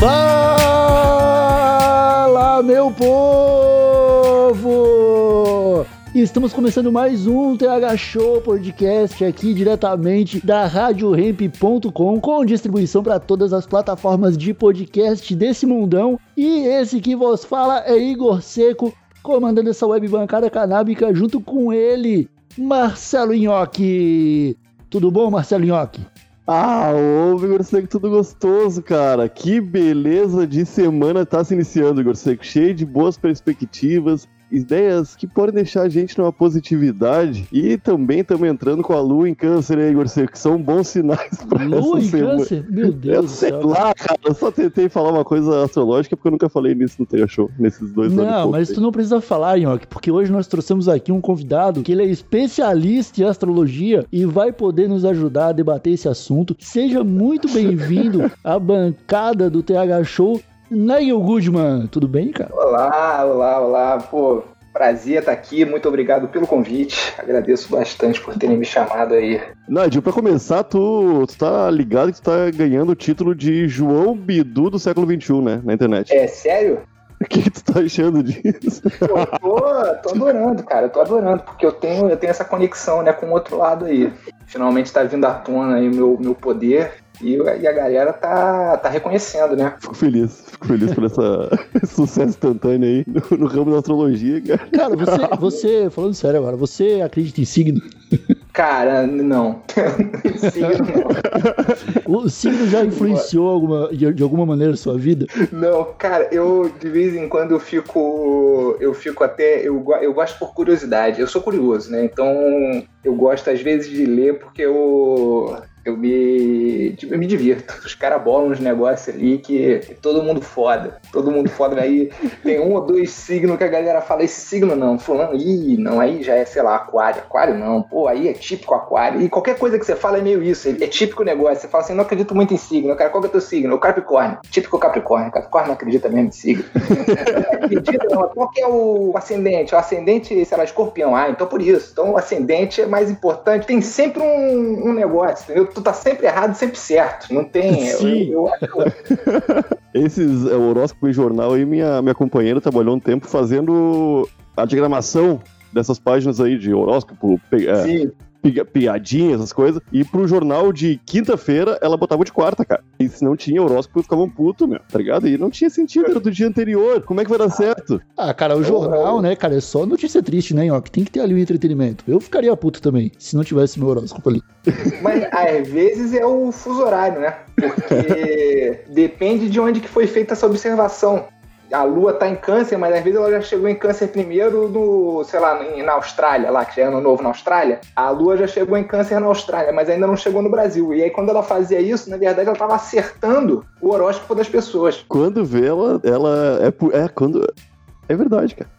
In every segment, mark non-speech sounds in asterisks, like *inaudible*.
Fala, meu povo! Estamos começando mais um TH Show Podcast aqui diretamente da RadioRamp.com com distribuição para todas as plataformas de podcast desse mundão. E esse que vos fala é Igor Seco, comandando essa web bancada canábica junto com ele, Marcelo Nhoque. Tudo bom, Marcelo Nhoque? Ah, ô, Igor Seco, tudo gostoso, cara. Que beleza de semana tá se iniciando, Igor Seco. Cheio de boas perspectivas, ideias que podem deixar a gente numa positividade. E também estamos entrando com a lua em câncer, né, Igor? Que são bons sinais pra Lua essa em semana. câncer? Meu Eu Deus do sei céu. lá, cara. Eu só tentei falar uma coisa astrológica porque eu nunca falei nisso no Teia Show, nesses dois anos. e Não, mas aí. tu não precisa falar, Nhoque, porque hoje nós trouxemos aqui um convidado que ele é especialista em astrologia e vai poder nos ajudar a debater esse assunto. Seja muito bem-vindo *laughs* à bancada do TH Show. Nigel Goodman, tudo bem, cara? Olá, olá, olá. Pô, prazer estar aqui. Muito obrigado pelo convite. Agradeço bastante por terem me chamado aí. Nádio, pra começar, tu, tu tá ligado que tu tá ganhando o título de João Bidu do século XXI, né? Na internet. É sério? O que, tu tá achando disso? Pô, eu tô, tô adorando, cara. Eu tô adorando, porque eu tenho, eu tenho essa conexão né, com o outro lado aí. Finalmente tá vindo à tona aí o meu, meu poder. E, e a galera tá, tá reconhecendo, né? Fico feliz, fico feliz por essa, *laughs* esse sucesso instantâneo aí no, no ramo da astrologia, cara. Cara, você, *laughs* você, falando sério agora, você acredita em signo? Cara, não. *laughs* Sim, não. O signo já influenciou alguma, de, de alguma maneira a sua vida? Não, cara, eu de vez em quando eu fico. Eu fico até. Eu, eu gosto por curiosidade. Eu sou curioso, né? Então eu gosto às vezes de ler porque eu. Eu me, tipo, eu me divirto. Os caras bolam uns negócios ali que todo mundo foda. Todo mundo foda. Aí tem um ou dois signos que a galera fala: esse signo não. Fulano, ih, não. Aí já é, sei lá, aquário. Aquário não. Pô, aí é típico aquário. E qualquer coisa que você fala é meio isso. É típico negócio. Você fala assim: não acredito muito em signo. Cara, qual que é o teu signo? O Capricórnio. Típico Capricórnio. Capricórnio não acredita mesmo em signo. *laughs* acredita, não. Qual que é o ascendente? O ascendente, sei lá, escorpião. Ah, então por isso. Então o ascendente é mais importante. Tem sempre um, um negócio, entendeu? Tu tá sempre errado, sempre certo. Não tem. eu- Sim. Eu, acho. *laughs* Esses é, horóscopo em jornal aí, minha, minha companheira trabalhou um tempo fazendo a diagramação dessas páginas aí de horóscopo, pe- é, Sim. Pi- piadinha, essas coisas. E pro jornal de quinta-feira, ela botava de quarta, cara. E se não tinha horóscopo, ficava um puto, meu, tá ligado? E não tinha sentido, era do dia anterior. Como é que vai dar certo? Ah, cara, o jornal, né, cara, é só notícia triste, né, Nhoque? Tem que ter ali o entretenimento. Eu ficaria puto também, se não tivesse meu horóscopo ali. *laughs* Mas às vezes é o fuso horário, né? Porque *laughs* depende de onde que foi feita essa observação. A Lua tá em câncer, mas às vezes ela já chegou em câncer primeiro no, sei lá, na Austrália, lá, que já é ano novo na Austrália. A Lua já chegou em câncer na Austrália, mas ainda não chegou no Brasil. E aí, quando ela fazia isso, na verdade, ela tava acertando o horóscopo das pessoas. Quando vê ela, ela é, é quando. É verdade, cara.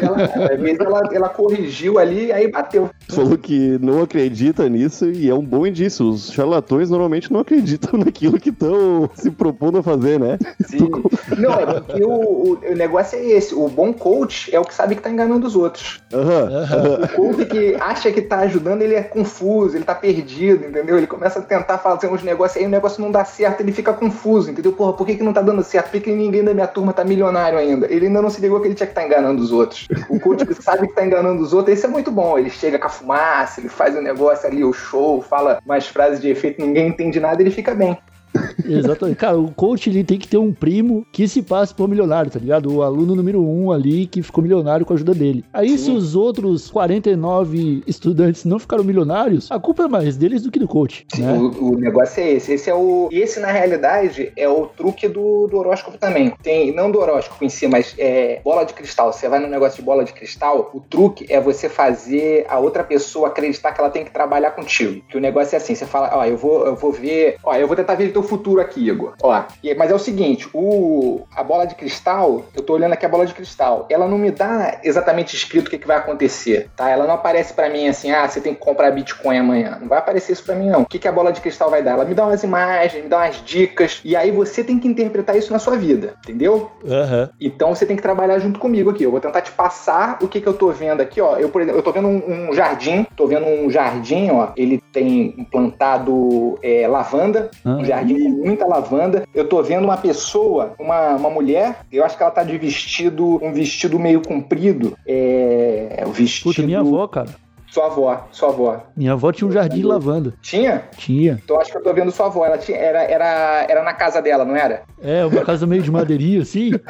Ela, às vezes ela, ela corrigiu ali e aí bateu. Falou que não acredita nisso e é um bom indício. Os charlatões normalmente não acreditam *laughs* naquilo que estão se propondo a fazer, né? Sim. Não, é porque o, o, o negócio é esse. O bom coach é o que sabe que tá enganando os outros. Aham. O coach que acha que tá ajudando, ele é confuso, ele tá perdido, entendeu? Ele começa a tentar fazer uns negócios, aí o negócio não dá certo, ele fica confuso, entendeu? Porra, por que, que não tá dando certo? Por que, que ninguém da minha turma tá milionário ainda? Ele ainda não se ligou que ele tinha que estar enganando os outros. O coach que sabe que tá enganando os outros, esse é muito bom. Ele chega com a fumaça, ele faz o negócio ali, o show, fala umas frases de efeito, ninguém entende nada, ele fica bem. *laughs* Exatamente. Cara, o coach ele tem que ter um primo que se passe por milionário, tá ligado? O aluno número um ali que ficou milionário com a ajuda dele. Aí, se os outros 49 estudantes não ficaram milionários, a culpa é mais deles do que do coach. Sim, né? o, o negócio é esse. Esse é o. E esse, na realidade, é o truque do, do horóscopo também. Tem, não do horóscopo em si, mas é bola de cristal. Você vai no negócio de bola de cristal, o truque é você fazer a outra pessoa acreditar que ela tem que trabalhar contigo. Que o negócio é assim, você fala, ó, eu vou, eu vou ver, ó, eu vou tentar ver o teu futuro aqui, Igor. Ó, mas é o seguinte, o, a bola de cristal, eu tô olhando aqui a bola de cristal, ela não me dá exatamente escrito o que, que vai acontecer, tá? Ela não aparece pra mim assim, ah, você tem que comprar Bitcoin amanhã. Não vai aparecer isso pra mim, não. O que, que a bola de cristal vai dar? Ela me dá umas imagens, me dá umas dicas, e aí você tem que interpretar isso na sua vida, entendeu? Aham. Então você tem que trabalhar junto comigo aqui. Eu vou tentar te passar o que, que eu tô vendo aqui, ó. Eu, por exemplo, eu tô vendo um, um jardim, tô vendo um jardim, ó. Ele tem implantado é, lavanda, Ah. um jardim com muita lavanda. Eu tô vendo uma pessoa, uma, uma mulher, eu acho que ela tá de vestido, um vestido meio comprido. É. O vestido. Puta, minha avó, cara. Sua avó, sua avó. Minha avó tinha um jardim de lavanda. Tinha? Tinha. Então acho que eu tô vendo sua avó. Ela tinha, era, era, era na casa dela, não era? É, uma casa meio de madeirinha, assim. *laughs*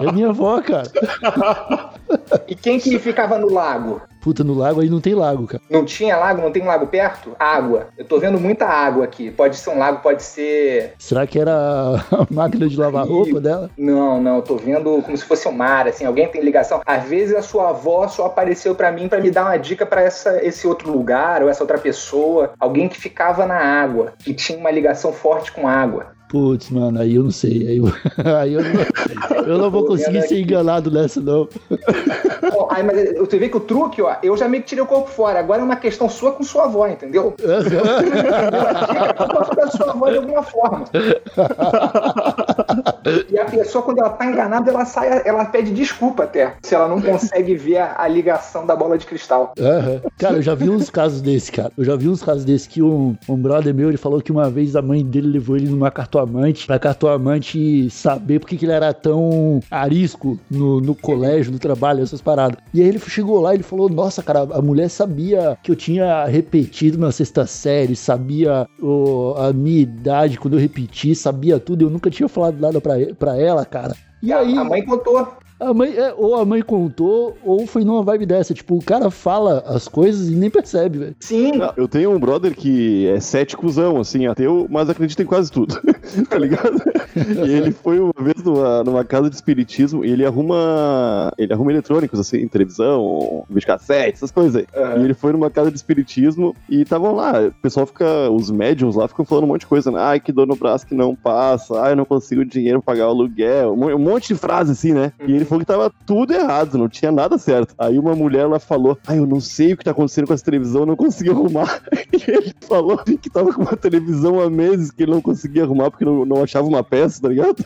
É minha avó, cara. *laughs* E quem que ficava no lago? Puta, no lago aí não tem lago, cara. Não tinha lago? Não tem lago perto? Água. Eu tô vendo muita água aqui. Pode ser um lago, pode ser. Será que era a *laughs* máquina de lavar roupa dela? Não, não. Eu tô vendo como se fosse um mar, assim. Alguém tem ligação. Às vezes a sua avó só apareceu pra mim pra me dar uma dica pra essa, esse outro lugar ou essa outra pessoa. Alguém que ficava na água, que tinha uma ligação forte com água. Putz, mano, aí eu não sei. Aí eu, *laughs* aí eu, não, eu não vou conseguir ser enganado nessa, não. Ó, aí, mas você vê que o truque, ó, eu já meio que tirei o corpo fora. Agora é uma questão sua com sua avó, entendeu? da *laughs* sua avó de alguma forma. *laughs* E a pessoa, quando ela tá enganada, ela sai, ela pede desculpa até. Se ela não consegue ver a, a ligação da bola de cristal. Aham. Cara, eu já vi uns casos desse, cara. Eu já vi uns casos desse que um, um brother meu, ele falou que uma vez a mãe dele levou ele numa cartoamante, pra cartoamante saber por que que ele era tão arisco no, no colégio, no trabalho, essas paradas. E aí ele chegou lá e ele falou, nossa, cara, a mulher sabia que eu tinha repetido na sexta série, sabia o- a minha idade quando eu repeti, sabia tudo, eu nunca tinha falado nada pra, e- pra ela, cara. E A- aí, A mãe contou. A mãe, é, ou a mãe contou, ou foi numa vibe dessa. Tipo, o cara fala as coisas e nem percebe, velho. Sim. Não, eu tenho um brother que é céticozão, assim, ateu, mas acredita em quase tudo. *laughs* tá ligado? E ele foi uma vez numa, numa casa de espiritismo e ele arruma. Ele arruma eletrônicos, assim, televisão, videocassete, essas coisas aí. Aham. E ele foi numa casa de espiritismo e estavam lá. O pessoal fica. Os médiums lá ficam falando um monte de coisa, né? Ai, que dor no braço que não passa. Ai, eu não consigo dinheiro pra pagar o aluguel. Um um monte de frase assim, né? E ele falou que tava tudo errado, não tinha nada certo. Aí uma mulher ela falou: Ai, eu não sei o que tá acontecendo com essa televisão, eu não consegui arrumar. *laughs* E ele falou que tava com uma televisão há meses que ele não conseguia arrumar porque não, não achava uma peça, tá ligado?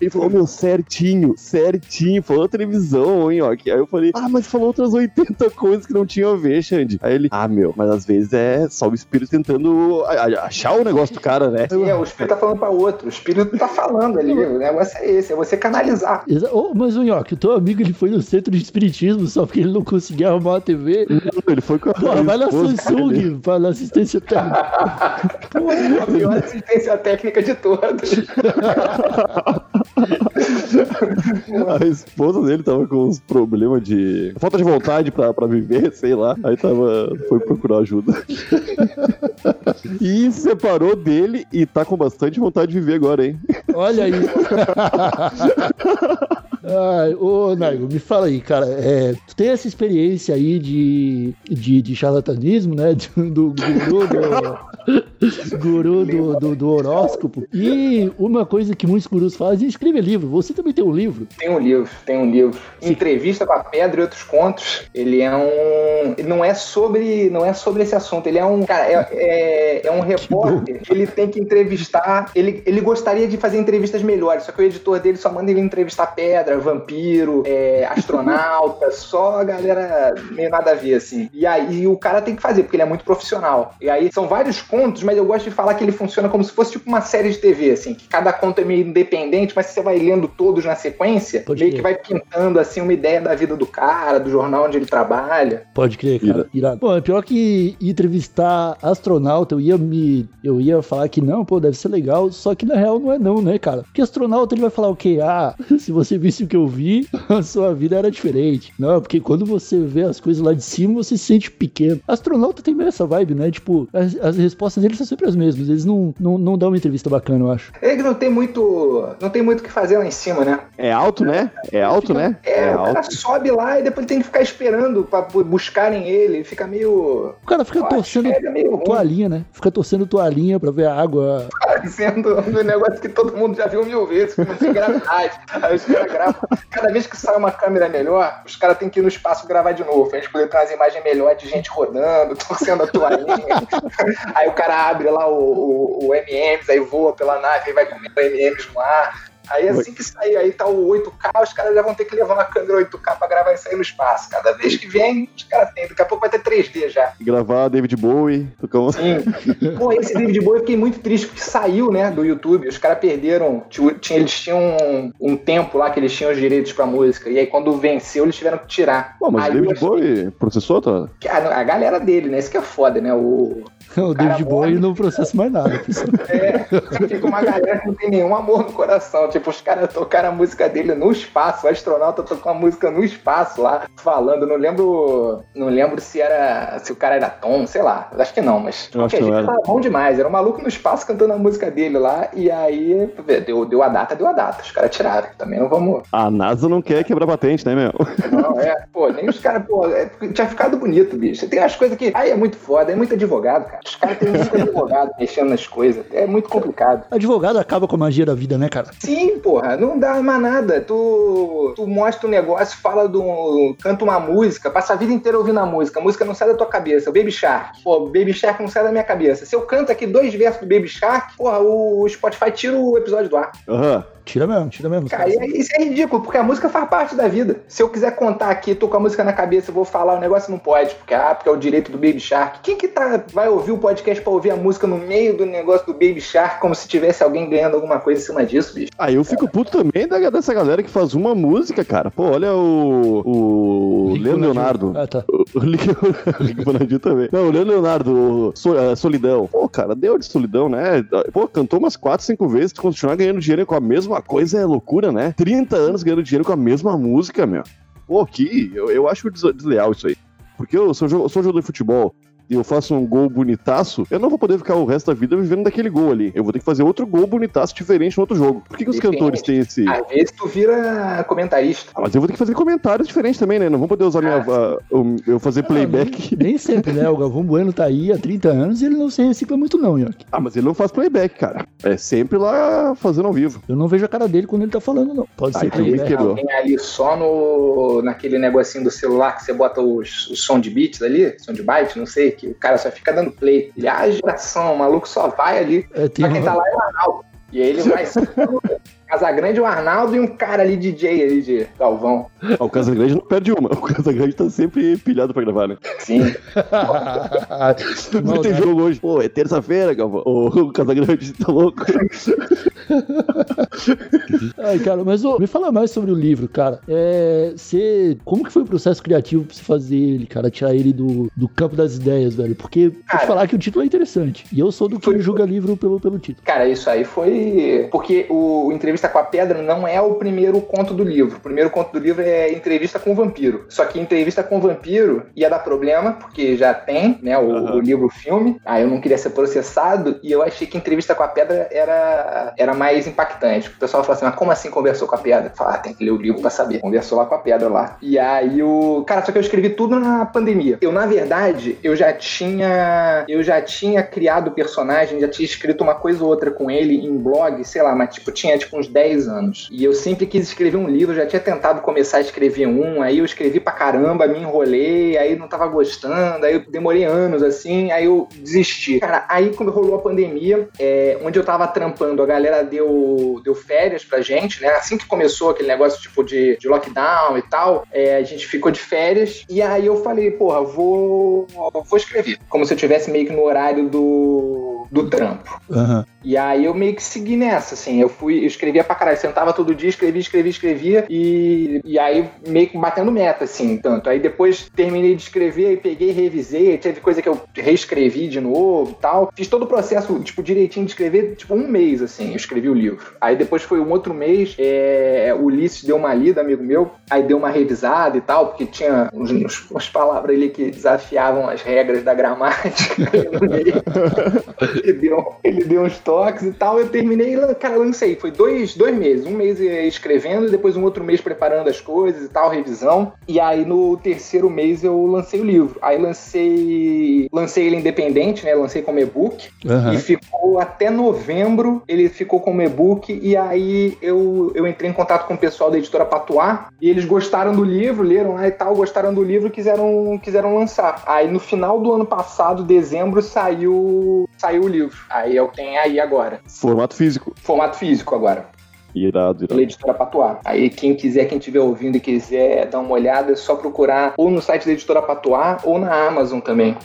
Ele falou, meu, certinho, certinho, falou a televisão, hein, ó. que- Aí eu falei, ah, mas falou outras 80 *laughs* coisas que não tinham a ver, Xande. Aí ele, ah, meu, mas às vezes é só o espírito tentando achar o negócio do cara, né? É, o espírito tá falando pra outro. O espírito tá falando ali. O negócio é esse, é você canalizar. Mas o Nhoque, o teu amigo ele foi no centro de espiritismo só porque ele não conseguia arrumar uma TV. Ele foi com a Porra, vai na. Samsung, vai na assistência técnica. A pior assistência técnica de todas. A esposa dele tava com uns problemas de. falta de vontade pra, pra viver, sei lá. Aí tava. foi procurar ajuda. E se separou dele e tá com bastante vontade de viver agora, hein? Olha aí. Ai, ô, Naigo, me fala aí, cara. É, tu tem essa experiência aí de, de, de charlatanismo, né? *laughs* Do, do guru do. guru do, do, do horóscopo. E uma coisa que muitos gurus fazem é escrever livro. Você também tem um livro. Tem um livro, tem um livro. Entrevista com a Pedra e outros contos. Ele é um. ele Não é sobre. Não é sobre esse assunto. Ele é um. Cara, é, é, é um *laughs* repórter que ele tem que entrevistar. Ele, ele gostaria de fazer entrevistas melhores, só que o editor dele só manda ele entrevistar pedra, vampiro, é, astronauta, *laughs* só a galera meio nada a ver, assim. E aí o cara tem que fazer, porque ele é muito profissional. E aí são vários contos, mas eu gosto de falar que ele funciona como se fosse tipo uma série de TV, assim, que cada conto é meio independente, mas você vai lendo todos na sequência, Pode meio crer. que vai pintando, assim, uma ideia da vida do cara, do jornal onde ele trabalha. Pode crer, cara. Irado. Bom, é pior que entrevistar astronauta, eu ia me. Eu ia falar que não, pô, deve ser legal, só que na real não é não, né, cara? Porque astronauta ele vai falar o quê? Ah, se você visse que eu vi, *laughs* a sua vida era diferente. Não, porque quando você vê as coisas lá de cima, você se sente pequeno. Astronauta tem meio essa vibe, né? Tipo, as, as respostas deles são sempre as mesmas. Eles não, não, não dão uma entrevista bacana, eu acho. Ele não tem muito. não tem muito o que fazer lá em cima, né? É alto, né? É alto, né? É, o cara alto. sobe lá e depois tem que ficar esperando pra buscarem ele. Fica meio. O cara fica torcendo é toalhinha, né? Fica torcendo toalhinha pra ver a água. *laughs* Parecendo um negócio que todo mundo já viu mil vezes, que não tem gravidade. *laughs* Aí os caras Cada vez que sai uma câmera melhor, os caras têm que ir no espaço gravar de novo. Pra gente poder ter umas imagens melhores de gente rodando, *laughs* torcendo a toalhinha. aí o cara abre lá o, o, o MMs, aí voa pela nave e vai comendo MMs no ar. Aí assim que sair aí tá o 8K, os caras já vão ter que levar uma câmera 8K pra gravar isso aí no espaço. Cada vez que vem, os caras têm. Daqui a pouco vai ter 3D já. Gravar David Bowie, tocar um... Sim. *laughs* Pô, esse David Bowie eu fiquei muito triste porque saiu, né, do YouTube. Os caras perderam. Tinha, eles tinham um, um tempo lá que eles tinham os direitos pra música. E aí quando venceu, eles tiveram que tirar. Pô, mas aí David achei Bowie processou, tá? A, a galera dele, né? Isso que é foda, né? O, *laughs* O cara David Bowie morre. não processa mais nada. *laughs* pessoal. é, fica uma galera que não tem nenhum amor no coração. Tipo, os caras tocaram a música dele no espaço. O astronauta tocou a música no espaço lá, falando. Não lembro. Não lembro se era. Se o cara era Tom, sei lá. Acho que não, mas. Eu acho qualquer jeito, era. tava bom demais. Era um maluco no espaço cantando a música dele lá. E aí, deu, deu a data, deu a data. Os caras tiraram. Também não vamos. A NASA não quer quebrar patente, né, meu? Não, é. Pô, nem os caras, pô, é, tinha ficado bonito, bicho. Tem umas coisas que. Aí é muito foda, é muito advogado, cara. Os caras têm muito advogado mexendo nas coisas. É muito complicado. Advogado acaba com a magia da vida, né, cara? Sim, porra, não dá mais nada. Tu, tu mostra um negócio, fala do. canta uma música, passa a vida inteira ouvindo a música. A música não sai da tua cabeça. O Baby Shark. Pô, Baby Shark não sai da minha cabeça. Se eu canto aqui dois versos do Baby Shark, porra, o Spotify tira o episódio do ar. Aham. Tira mesmo, tira mesmo. Cara, e- isso é ridículo, porque a música faz parte da vida. Se eu quiser contar aqui, tô com a música na cabeça, eu vou falar, o negócio não pode, porque, ah, porque é o direito do Baby Shark. Quem que tá, vai ouvir o podcast pra ouvir a música no meio do negócio do Baby Shark, como se tivesse alguém ganhando alguma coisa em cima disso, bicho? Aí eu fico puto também da- dessa galera que faz uma música, cara. Pô, olha o. O. Leonardo. *laughs* Ah, tá. O também. Não, o Leandro Leonardo, o So- eh, Solidão. Pô, cara, deu de solidão, né? Pô, cantou umas 4, 5 vezes, continuar ganhando dinheiro com a mesma coisa é loucura, né? 30 anos ganhando dinheiro com a mesma música, meu. Pô, que eu, eu acho des- desleal isso aí. Porque eu sou, eu sou jogador de futebol e eu faço um gol bonitaço, eu não vou poder ficar o resto da vida vivendo daquele gol ali. Eu vou ter que fazer outro gol bonitaço diferente no outro jogo. Por que, que os Depende. cantores têm esse. Às vezes tu vira comentarista. Ah, mas eu vou ter que fazer comentários diferentes também, né? Não vou poder usar minha, Ah, a- o- eu fazer playback. Nem sempre, né? O Galvão Bueno tá aí há 30 anos e ele não se recicla muito, não, Nhoque. Ah, mas ele não faz playback, cara. É sempre lá fazendo ao vivo. Eu não vejo a cara dele quando ele tá falando, não. Pode Ah, ser então playback. me quebrou. Alguém ali só no naquele negocinho do celular que você bota os, o som de bits ali, som de byte, não sei, que o cara só fica dando play. Ele, ah, geração, o maluco só vai ali. É, Só quem tá lá é Arnaldo. E aí ele vai. *laughs* Casagrande, o Arnaldo e um cara ali DJ ali de Galvão. Ah, o Casagrande não perde uma. *laughs* O Casagrande tá sempre pilhado pra gravar, né? Sim. Ter Maldade. jogo hoje. Pô, é terça-feira, Galvão. O Casagrande *laughs* tá louco. Ai, cara, mas ô, me fala mais sobre o livro, cara. É, você, como que foi o processo criativo pra você fazer ele, cara? Tirar ele do, do campo das ideias, velho? Porque, vou te Cara. falar que o título é interessante. E eu sou do que Foi- julga livro pelo, pelo título. Cara, isso aí foi. Porque o Entrevista com a Pedra não é o primeiro conto do livro. O primeiro conto do livro é Entrevista com o Vampiro. Só que Entrevista com o Vampiro ia dar problema, porque já tem, né, o, Aham. o livro, o filme. Aí eu não queria ser processado e eu achei que Entrevista com a Pedra era, era mais impactante. O pessoal falou assim: mas como assim conversou com a Pedra? Falei, ah, tem que ler o livro pra saber. Conversou lá com a Pedra lá. E aí o. Cara, só que eu escrevi tudo na pandemia. Eu, na verdade, eu já tinha. Eu já tinha criado o personagem, já tinha escrito uma coisa ou outra com ele em blog, sei lá, mas tipo, tinha tipo uns uns 10 anos. E eu sempre quis escrever um livro, já tinha tentado começar a escrever um, aí eu escrevi pra caramba, me enrolei, aí não tava gostando, aí eu demorei anos assim, aí eu desisti. Cara, aí quando rolou a pandemia, é, onde eu tava trampando, a galera deu, deu férias pra gente, né? Assim que começou aquele negócio tipo de, de lockdown e tal, é, a gente ficou de férias, e aí eu falei, porra, vou, vou escrever. Como se eu tivesse meio que no horário do, do trampo. Aham. E aí eu meio que segui nessa, assim. Eu fui, eu escrevia pra caralho. Sentava todo dia, escrevia, escrevia, escrevia. E, e aí meio que batendo meta, assim, tanto. Aí depois terminei de escrever, aí peguei, revisei. Aí teve coisa que eu reescrevi de novo e tal. Fiz todo o processo, tipo, direitinho de escrever, tipo, um mês, assim. Eu escrevi o livro. Aí depois foi um outro mês, é, o Ulisses deu uma lida, amigo meu. Aí deu uma revisada e tal, porque tinha uns, uns- umas palavras ali que desafiavam as regras da gramática. ele *laughs* deu, ele deu uns toques e tal. Eu terminei, cara, lancei. Foi dois, dois meses. Um mês escrevendo depois um outro mês preparando as coisas e tal, revisão. E aí no terceiro mês eu lancei o livro. Aí lancei. Lancei ele independente, né? Lancei como e-book. Aham. E ficou até novembro, ele ficou como e-book, e aí eu, eu entrei em contato com o pessoal da editora Patuá, e eles gostaram do livro, leram lá e tal, gostaram do livro e quiseram, quiseram lançar. Aí no final do ano passado, dezembro, saiu, saiu o livro. Aí é o que aí agora. Formato físico. Formato físico agora, Irado, pela irado. editora Patuá. Aí quem quiser, quem estiver ouvindo e quiser dar uma olhada, é só procurar ou no site da editora Patuá ou na Amazon também.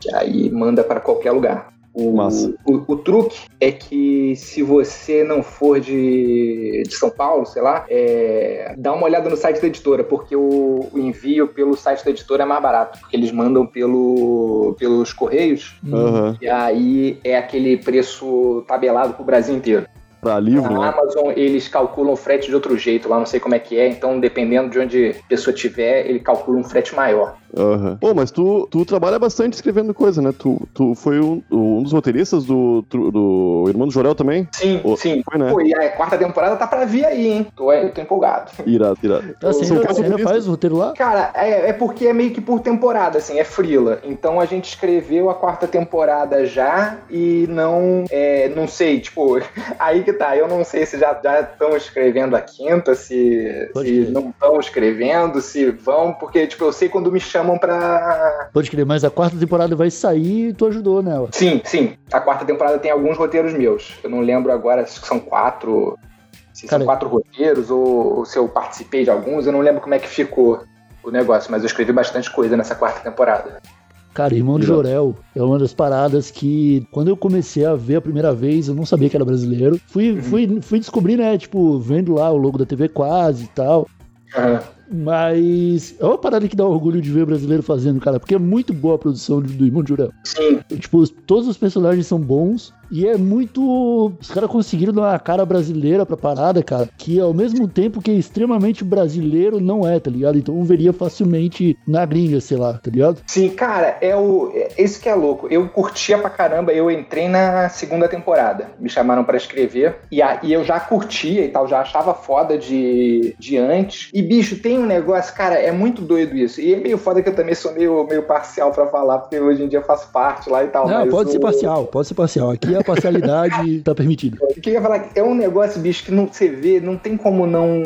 Que aí manda para qualquer lugar. O, o, o truque é que se você não for de, de São Paulo, sei lá, é, dá uma olhada no site da editora, porque o, o envio pelo site da editora é mais barato, porque eles mandam pelo, pelos correios, Aham. e aí é aquele preço tabelado pro Brasil inteiro. Pra livro, Na né? Amazon, eles calculam o frete de outro jeito, lá não sei como é que é, então dependendo de onde a pessoa tiver, ele calcula um frete maior. Aham. Pô, mas tu, tu trabalha bastante escrevendo coisa, né? Tu, tu foi um, um dos roteiristas do, do Irmão do Jorel também? Sim, Ô, sim. Foi, né? Pô, e a quarta temporada tá pra vir aí, hein? Tô, tô empolgado. Irado, irado. Você São ainda, ainda faz o roteiro lá? Cara, é, é porque é meio que por temporada, assim, é frila. Então a gente escreveu a quarta temporada já e não, é, não sei, tipo, *laughs* aí que tá, eu não sei se já estão escrevendo a quinta, se, se não estão escrevendo, se vão, porque, tipo, eu sei quando me chamam pra... Pode crer, mas a quarta temporada vai sair e tu ajudou nela. Sim, sim, a quarta temporada tem alguns roteiros meus. Eu não lembro agora se são quatro... Se Cara, são quatro roteiros ou, ou se eu participei de alguns, eu não lembro como é que ficou o negócio, mas eu escrevi bastante coisa nessa quarta temporada. Cara, Irmão de. Jorel é uma das paradas que, quando eu comecei a ver a primeira vez, eu não sabia que era brasileiro. Fui, fui, fui descobrir, né, tipo, vendo lá o logo da TV Quase e tal. Aham. Mas é uma parada que dá orgulho de ver brasileiro fazendo, cara, porque é muito boa a produção do Irmão de Jorel. Sim, Tipo, os- todos os personagens são bons e é muito. Os caras conseguiram dar uma cara brasileira pra parada, cara, que ao mesmo tempo que é extremamente brasileiro, não é, tá ligado? Então eu veria facilmente na gringa, sei lá, tá ligado? sim, cara, é o. É, esse que é louco. Eu curtia pra caramba, eu entrei na segunda temporada. Me chamaram pra escrever. E aí eu já curtia e tal, já achava foda de, de antes. E, bicho, tem um negócio, cara, é muito doido isso. E é meio foda que eu também sou meio, meio parcial pra falar, porque hoje em dia eu faço parte lá e tal. Não, pode ser parcial, pode ser parcial. Aqui a parcialidade *laughs* tá permitida. O que eu ia falar é um negócio, bicho, que não, você vê, não tem como não,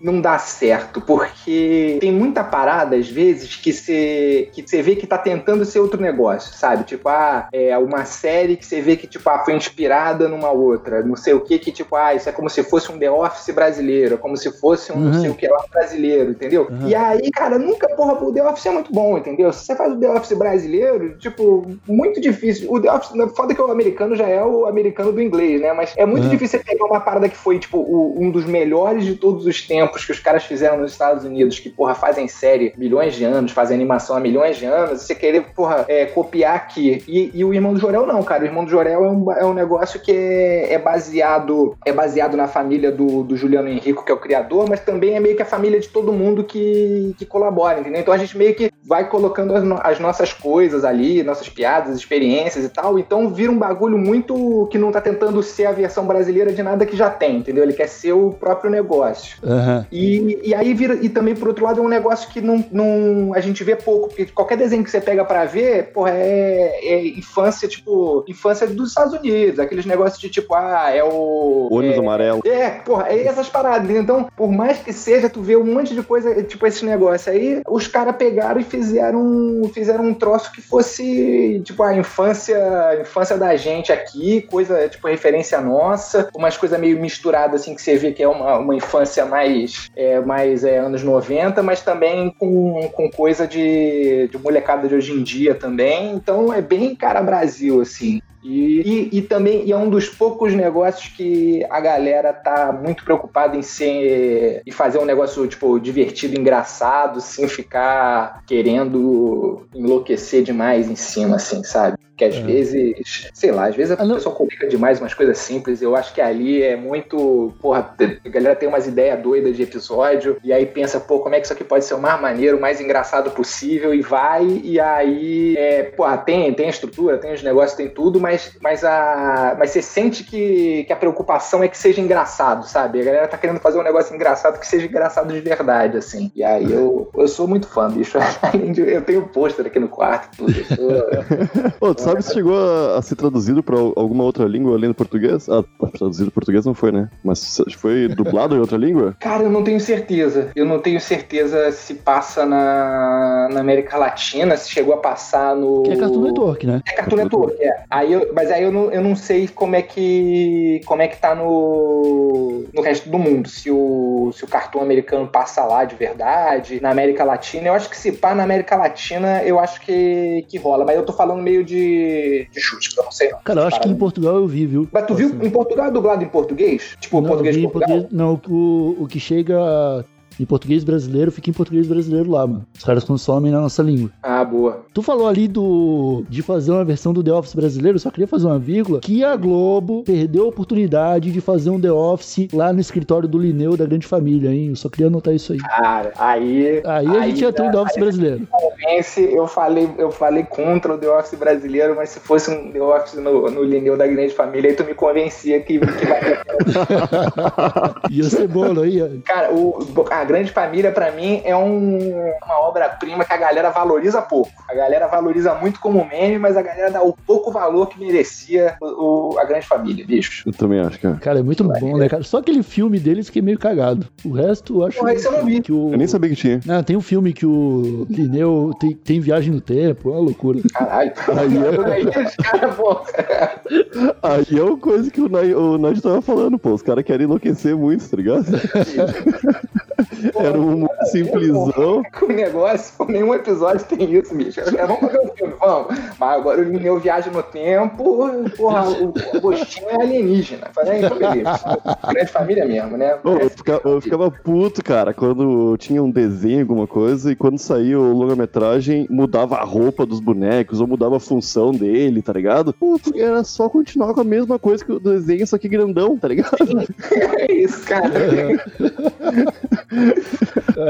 não dar certo, porque tem muita parada, às vezes, que você que você vê que tá tentando ser outro negócio, sabe? Tipo, ah, é uma série que você vê que, tipo, ah, foi inspirada numa outra, não sei o que, que, tipo, ah, isso é como se fosse um The Office brasileiro, é como se fosse um não Uhum. sei o que lá brasileiro, entendeu? Uhum. E aí, cara, nunca, porra, o The Office é muito bom, entendeu? Se você faz o The Office brasileiro, tipo, muito difícil. O The Office, foda que o americano já é o americano do inglês, né? Mas é muito Uhum. difícil você pegar uma parada que foi, tipo, o- um dos melhores de todos os tempos que os caras fizeram nos Estados Unidos, que, porra, fazem série milhões de anos, fazem animação há milhões de anos, você querer, porra, é, copiar aqui. E, e o Irmão do Jorel não, cara. O Irmão do Jorel é um, é um negócio que é, é baseado é baseado na família do, do Juliano Henrico, que é o criador, mas também é meio que a família de todo todo mundo que, que colabora, entendeu? Então a gente meio que vai colocando as, no- as nossas coisas ali, nossas piadas, experiências e tal. Então vira um bagulho muito que não tá tentando ser a versão brasileira de nada que já tem, entendeu? Ele quer ser o próprio negócio. Aham. E, e aí vira, e também por outro lado é um negócio que não, não a gente vê pouco, porque qualquer desenho que você pega pra ver, porra, é, é infância, tipo, infância dos Estados Unidos, aqueles negócios de tipo, ah, é o. Ônibus é, amarelo. é, porra, é essas paradas. entendeu? Então, por mais que seja, tu vê um monte de coisa, tipo esse negócio aí, os caras pegaram e fizeram, fizeram um troço que fosse, tipo, a infância, a infância da gente aqui, coisa, tipo, referência nossa, umas coisas meio misturadas, assim, que você vê que é uma, uma infância mais, é, mais é, anos 90, mas também com, com coisa de, de molecada de hoje em dia também. Então, é bem cara Brasil, assim. E, e, e também e é um dos poucos negócios que a galera tá muito preocupada em ser em fazer um negócio tipo divertido, engraçado, sem ficar querendo enlouquecer demais em cima, assim, sabe? Que às vezes, sei lá, às vezes a Ah, não. pessoa complica demais umas coisas simples. Eu acho que ali é muito. Porra, a galera tem umas ideias doidas de episódio, e aí pensa, pô, como é que isso aqui pode ser o mais maneiro, o mais engraçado possível, e vai, e aí, é, porra, tem, tem a estrutura, tem os negócios, tem tudo, mas, mas, a, mas você sente que, que a preocupação é que seja engraçado, sabe? A galera tá querendo fazer um negócio engraçado que seja engraçado de verdade, assim. E aí eu, eu sou muito fã, bicho. *laughs* Além de- Eu tenho pôster aqui no quarto, tudo. Eu sou- Ô, tu sabe se chegou a, a ser traduzido pra alguma outra língua além do português? Ah, traduzido em português não foi, né? Mas foi dublado em outra língua? Cara, eu não tenho certeza. Eu não tenho certeza se passa na, na América Latina, se chegou a passar no. Que é Cartoon Network, né? É Cartoon Network, é. Aí eu, mas aí eu não, eu não sei como é que como é que tá no, no resto do mundo. Se o, se o cartoon americano passa lá de verdade, na América Latina. Eu acho que se pá na América Latina, eu acho que, que rola. Mas eu tô falando meio de, de chute, eu não sei não. Cara, eu acho que em Portugal eu vi, viu? Mas tu viu Passando. em Portugal é dublado em português? Tipo, não, português vi em português, não, o, o que chega em português brasileiro fica em português brasileiro lá, mano. Os caras consomem na nossa língua. Ah, Tu falou ali do de fazer uma versão do The Office brasileiro, eu só queria fazer uma vírgula, que a Globo perdeu a oportunidade de fazer um The Office lá no escritório do Lineu da Grande Família, hein? Eu só queria anotar isso aí. Cara, aí. Aí, a gente ia ter um The Office brasileiro. convence, eu falei, eu falei contra o The Office brasileiro, mas se fosse um The Office no, no Lineu da Grande Família, aí tu me convencia que, que vai ter. *laughs* Ia ser bolo aí. ó. Cara, o, a Grande Família, pra mim, é um- uma obra-prima que a galera valoriza pouco. A galera valoriza muito como meme, mas a galera dá o pouco valor que merecia o, o- a Grande Família, bicho. Eu também acho, cara. Cara, é muito bom, né, cara? Só aquele filme deles que é meio cagado. O resto, eu acho Porra, esse eu não vi. que o... Eu nem sabia que tinha. Não, tem um filme que o Lineu tem, tem viagem no tempo, é uma loucura. Caralho. Aí é- *laughs* Aí os caras, pô. Aí é uma coisa que o Nod tava falando, pô. Os caras querem enlouquecer muito, tá ligado? *laughs* Era um simplesão. Com o negócio, nenhum episódio tem isso, bicho. É, vamos fazer um filme, vamos. Mas agora o Lineu viaja no tempo, porra, o o Agostinho é alienígena. Falei, então beleza. Grande família mesmo, né? Ô, eu, fica- eu ficava puto, cara, quando tinha um desenho, alguma coisa, e quando saía o longa-metragem, mudava a roupa dos bonecos, ou mudava a função dele, tá ligado? Pô, era só continuar com a mesma coisa que o desenho, só que grandão, tá ligado? *laughs* É isso, cara. Ah,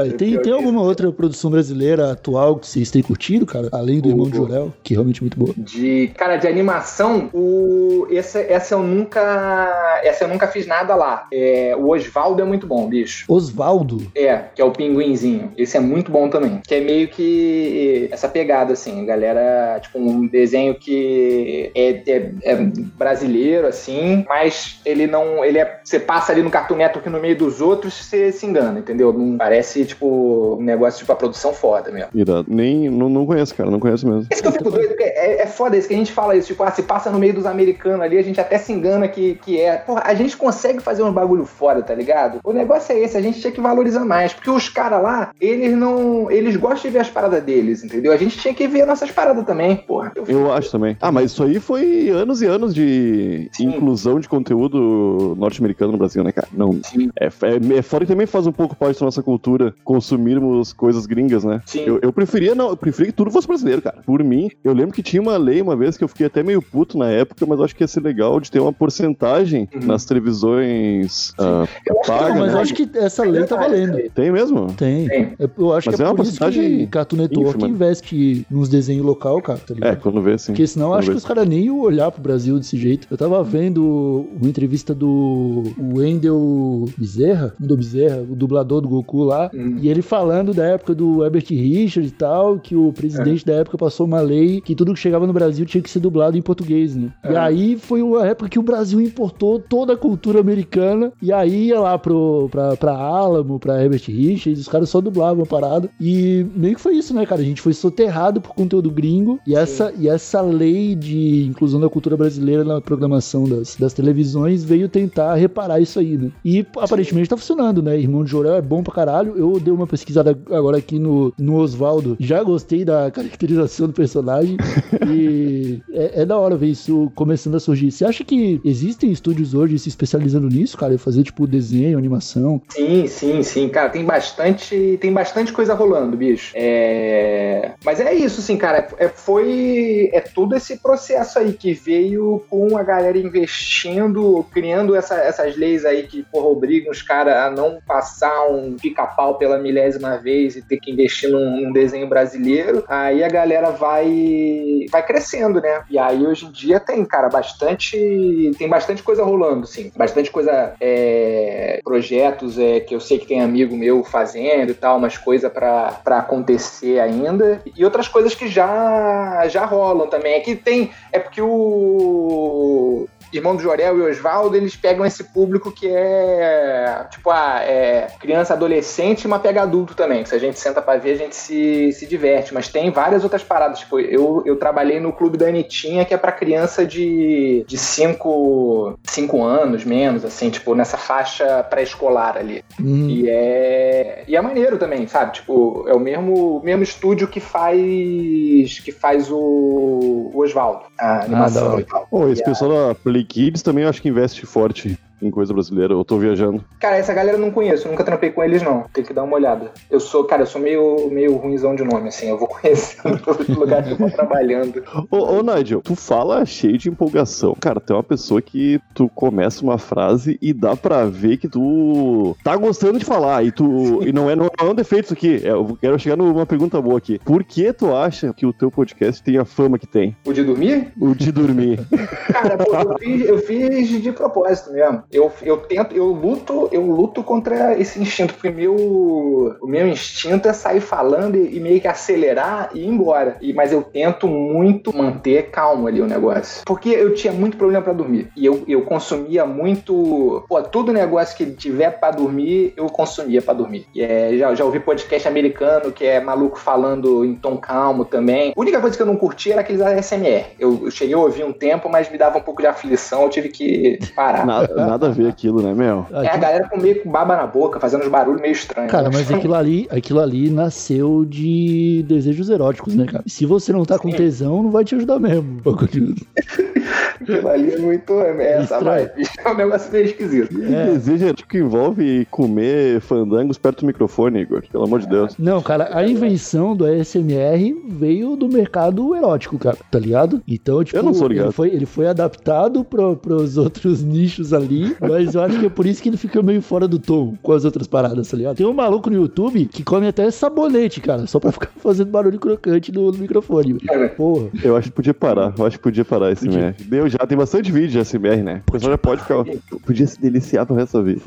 e tem, tem alguma outra produção brasileira atual que vocês têm curtido, cara? Além do Irmão de Jorel, que é realmente muito boa. De, cara, de animação, o, essa, essa eu nunca. Essa eu nunca fiz nada lá. É, o Osvaldo é muito bom, bicho. Osvaldo. É, que é o pinguinzinho. Esse é muito bom também. Que é meio que essa pegada, assim, galera, tipo, um desenho que é, é- é brasileiro, assim, mas ele não. Ele é. Você passa ali no Cartoon Network no meio dos outros, você se engana, entendeu? Não parece, tipo, um negócio, tipo, a produção foda mesmo. Irado. Nem, não, não conheço, cara, não conheço mesmo. Esse que eu fico doido, é, é foda isso que a gente fala isso, tipo, ah, se passa no meio dos americanos ali, a gente até se engana que, que é. Porra, a gente consegue fazer uns bagulho foda, tá ligado? O negócio é esse, a gente tinha que valorizar mais, porque os caras lá, eles não. Eles gostam de ver as paradas deles, entendeu? A gente tinha que ver nossas paradas também, porra. Eu- Eu acho também. Ah, mas isso aí foi foi anos e anos de Sim. inclusão de conteúdo norte-americano no Brasil, né, cara? Não. Sim. É, é, é fora que também faz um pouco parte da nossa cultura consumirmos coisas gringas, né? Sim. Eu, eu preferia não, eu preferia que tudo fosse brasileiro, cara. Por mim, eu lembro que tinha uma lei uma vez que eu fiquei até meio puto na época, mas eu acho que ia ser legal de ter uma porcentagem Uhum. nas televisões Eu acho que pagas, Não, mas né? eu acho que essa lei tá valendo. Tem mesmo? Tem. Tem. Eu acho Mas que é, é uma por isso que porcentagem Cartoon Network ínfima. investe nos desenhos local, cara, tá ligado? É, quando vê, sim. Porque senão eu Quando acho vê. que os caras nem iam olhar pro Brasil desse jeito. Eu tava vendo uma entrevista do Wendel Bezerra, do Bezerra, o dublador do Goku lá, Hum. e ele falando da época do Herbert Richards e tal, que o presidente da época passou uma lei que tudo que chegava no Brasil tinha que ser dublado em português, né? E É. aí foi uma época que o Brasil importou toda a cultura americana, e aí ia lá pro, pra, pra Alamo, pra Herbert Richards, os caras só dublavam a parada. E meio que foi isso, né, cara? A gente foi soterrado por conteúdo gringo, e essa, e essa lei de inclusão da cultura brasileira na programação das, das televisões veio tentar reparar isso aí, né? E aparentemente tá funcionando, né? Irmão de Jorel é bom pra caralho. Eu dei uma pesquisada agora aqui no, no Oswaldo. Já gostei da caracterização do personagem. *laughs* e é, é da hora ver isso começando a surgir. Você acha que existem estúdios hoje se especializando nisso, cara? Fazer, tipo, desenho, animação? Sim, sim, sim, cara, tem bastante, tem bastante coisa rolando, bicho. É... Mas é isso, assim, cara, é, foi, é todo esse processo aí que veio com a galera investindo, criando essa- essas leis aí que, porra, obrigam os caras a não passar um pica-pau pela milésima vez e ter que investir num, num desenho brasileiro. Aí a galera vai, vai crescendo, né? E aí hoje em dia tem, cara, bastante, tem bastante coisa rolando, sim, bastante coisa, é, projetos é, que eu sei que tem amigo meu fazendo e tal, umas coisas pra acontecer ainda. E outras coisas que já, já rolam também. É que tem. É porque o. Irmão do Jorel e Oswaldo, eles pegam esse público que é tipo, ah, é criança, adolescente, mas pega adulto também. Que se a gente senta pra ver, a gente se, se diverte. Mas tem várias outras paradas. Tipo, eu, eu trabalhei no clube da Anitinha, que é pra criança de 5 de cinco, cinco anos, menos, assim, tipo, nessa faixa pré-escolar ali. Hum, E é, e é maneiro também, sabe? Tipo, é o mesmo, mesmo estúdio que faz que faz o, o Oswaldo, a da animação hora. e tal. Pô, esse E a- pessoal da Play Kids também eu acho que investe forte em coisa brasileira. Eu tô viajando. Cara, essa galera eu não conheço, nunca trampei com eles, não. Tem que dar uma olhada. Eu sou, cara, eu sou meio, meio ruimzão de nome, assim. Eu vou *laughs* conhecendo todos os lugares que eu vou trabalhando. Ô, ô, Nigel, tu fala cheio de empolgação. Cara, tu é uma pessoa que tu começa uma frase e dá pra ver que tu tá gostando de falar. E tu. E não é, não é um defeito isso aqui. É, eu quero chegar numa pergunta boa aqui. Por que tu acha que o teu podcast tem a fama que tem? O de dormir? O de dormir. *laughs* Cara, pô, eu fiz, eu fiz de propósito mesmo. Eu, eu tento, eu luto, eu luto contra esse instinto, porque meu, o meu instinto é sair falando e, e meio que acelerar e ir embora. E, mas eu tento muito manter calmo ali o negócio. Porque eu tinha muito problema pra dormir. E eu, eu consumia muito. Pô, todo negócio que tiver pra dormir, eu consumia pra dormir. E é, já, já ouvi podcast americano que é maluco falando em tom calmo também. A única coisa que eu não curti era aqueles ASMR. Eu, eu cheguei a ouvir um tempo, mas me dava um pouco de aflição, eu tive que parar. Nada, nada a ver aquilo, né, meu? É a galera com meio com baba na boca, fazendo uns barulhos meio estranhos. Cara, mas aquilo ali, aquilo ali nasceu de desejos eróticos, né, cara? Se você não tá com Sim. tesão, não vai te ajudar mesmo. *laughs* Aquilo ali é muito. É essa Estranho. vibe. É um negócio meio esquisito. Que desejo é tipo que envolve comer fandangos perto do microfone, Igor. Pelo amor de Deus. Não, cara, a invenção do ASMR veio do mercado erótico, cara, tá ligado? Então, tipo, Eu não sou ligado. Ele, foi, ele foi adaptado pro, pros outros *laughs* nichos ali, mas eu acho que é por isso que ele fica meio fora do tom com as outras paradas, tá ligado? Tem um maluco no YouTube que come até sabonete, cara, só pra ficar *laughs* fazendo barulho crocante no, no microfone. Porra. Eu acho que podia parar. Eu acho que podia parar esse Podia. MR. Deu já, tem bastante vídeo de SMR, né? O pessoal já pode ficar. Podia se deliciar pro resto da vida.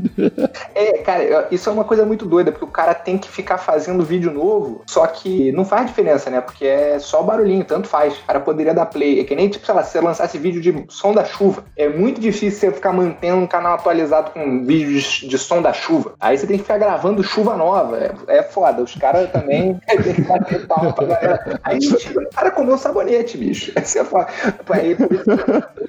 É, cara, isso é uma coisa muito doida, porque o cara tem que ficar fazendo vídeo novo, só que não faz diferença, né? Porque é só barulhinho, tanto faz. O cara poderia dar play. É que nem, tipo, sei lá, se você lançasse vídeo de som da chuva. É muito difícil você ficar mantendo um canal atualizado com vídeos de, som da chuva. Aí você tem que ficar gravando chuva nova. É, é foda. Os caras também *laughs* tem que bater palma pra galera. Aí tipo, o cara comeu sabonete, bicho. Aí você fala. Aí, por isso,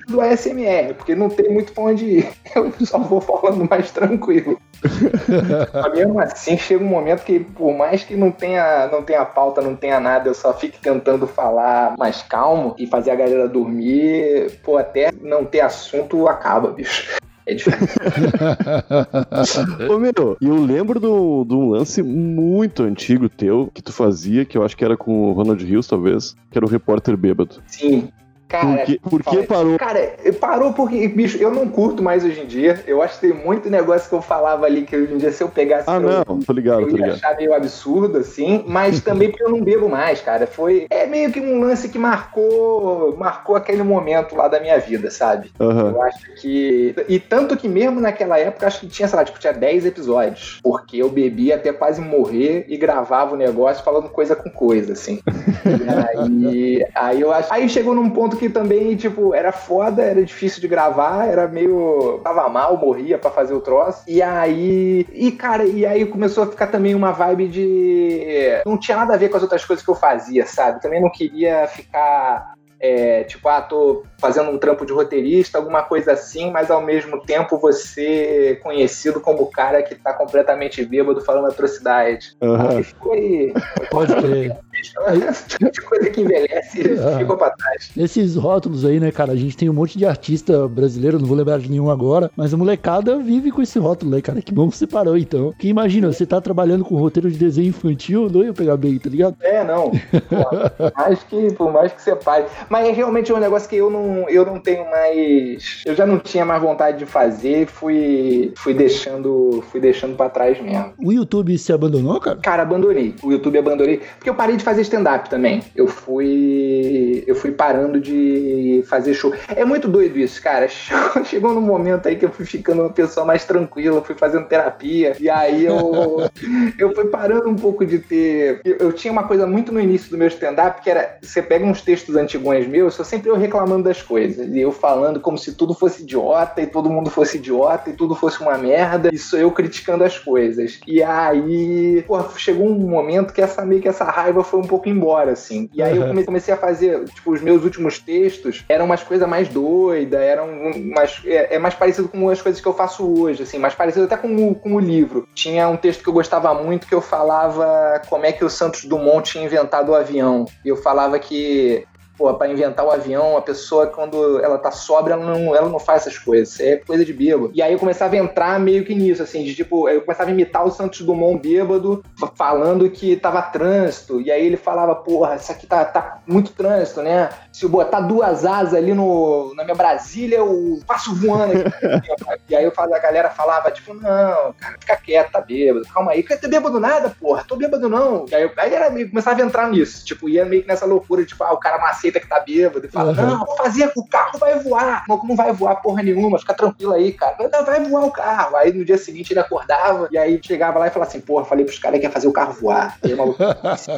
do ASMR, porque não tem muito pra onde ir. *laughs* Eu só vou falando mais tranquilo. *laughs* Mas mesmo assim, chega um momento que, por mais que não tenha, não tenha pauta, não tenha nada, eu só fique tentando falar mais calmo e fazer a galera dormir, pô, até não ter assunto, acaba, bicho. É difícil. *laughs* Ô, meu, e eu lembro de um lance muito antigo teu que tu fazia, que eu acho que era com o Ronald Hills, talvez, que era o repórter bêbado. Sim. Cara, por que, parou? Cara, parou porque, bicho, eu não curto mais hoje em dia. Eu acho que tem muito negócio que eu falava ali que hoje em dia, se eu pegasse. Ah, eu, não, tô ligado, eu tô ia ligado. achar meio absurdo, assim, mas também porque eu não bebo mais, cara. Foi. É meio que um lance que marcou. Marcou aquele momento lá da minha vida, sabe? Aham. Eu acho que. E tanto que mesmo naquela época, acho que tinha, sei lá, tipo, tinha 10 episódios. Porque eu bebia até quase morrer e gravava o negócio falando coisa com coisa, assim. *laughs* e aí, aí eu acho. Aí chegou num ponto que também, tipo, era foda, era difícil de gravar, era meio. tava mal, morria pra fazer o troço. E aí. E, cara, e aí começou a ficar também uma vibe de. Não tinha nada a ver com as outras coisas que eu fazia, sabe? Também não queria ficar. É, tipo, ah, tô fazendo um trampo de roteirista, alguma coisa assim, mas ao mesmo tempo você conhecido como o cara que tá completamente bêbado falando atrocidade. Aham. Aí foi. Pode crer. *laughs* de coisa que envelhece Ah. ficou pra trás. Esses rótulos aí, né, cara? A gente tem um monte de artista brasileiro, não vou lembrar de nenhum agora, mas a molecada vive com esse rótulo aí, cara. Que bom que você parou, então. Que imagina, você tá trabalhando com roteiro de desenho infantil, não ia pegar bem, tá ligado? É, não. *laughs* Pô, mais que, por mais que você pare. Mas é realmente um negócio que eu não, eu não tenho mais. Eu já não tinha mais vontade de fazer, fui, fui deixando, fui deixando para trás mesmo. O YouTube se abandonou, cara? Cara, abandonei. O YouTube abandonei. Porque eu parei de fazer stand-up também. Eu fui. Eu fui parando de fazer show. É muito doido isso, cara. *laughs* Chegou num momento aí que eu fui ficando uma pessoa mais tranquila, fui fazendo terapia. E aí eu. *laughs* eu fui parando um pouco de ter. Eu, eu tinha uma coisa muito no início do meu stand-up que era. Você pega uns textos antigões meus, sou sempre eu reclamando das coisas. E eu falando como se tudo fosse idiota e todo mundo fosse idiota e tudo fosse uma merda. E sou eu criticando as coisas. E aí. Pô, chegou um momento que essa meio que essa raiva foi um pouco embora, assim. E aí eu Uhum. come- comecei a fazer, tipo, os meus últimos textos eram umas coisas mais doidas, eram mais. É, é mais parecido com as coisas que eu faço hoje, assim, mais parecido até com o, com o livro. Tinha um texto que eu gostava muito que eu falava como é que o Santos Dumont tinha inventado o avião. E eu falava que. Pô, pra inventar o avião, a pessoa, quando ela tá sóbria, ela não, ela não faz essas coisas. É coisa de bêbado. E aí eu começava a entrar meio que nisso, assim, de tipo, eu começava a imitar o Santos Dumont bêbado, fa- falando que tava trânsito. E aí ele falava, porra, isso aqui tá, tá muito trânsito, né? Se eu botar duas asas ali no, na minha Brasília, eu passo voando aqui. e aí eu falava, a galera falava, tipo, não, cara, fica quieto, tá bêbado, calma aí. Tá bêbado nada, porra, tô bêbado não. E aí, eu, aí era meio, começava a entrar nisso, tipo, ia meio que nessa loucura, tipo, ah, o cara não aceita que tá bêbado e fala, Uhum. não, vou fazer, o carro vai voar. Não, não vai voar porra nenhuma, fica tranquilo aí, cara. Não, vai voar o carro. Aí no dia seguinte ele acordava e aí chegava lá e falava assim, porra, falei pros caras que ia fazer o carro voar. E aí maluco,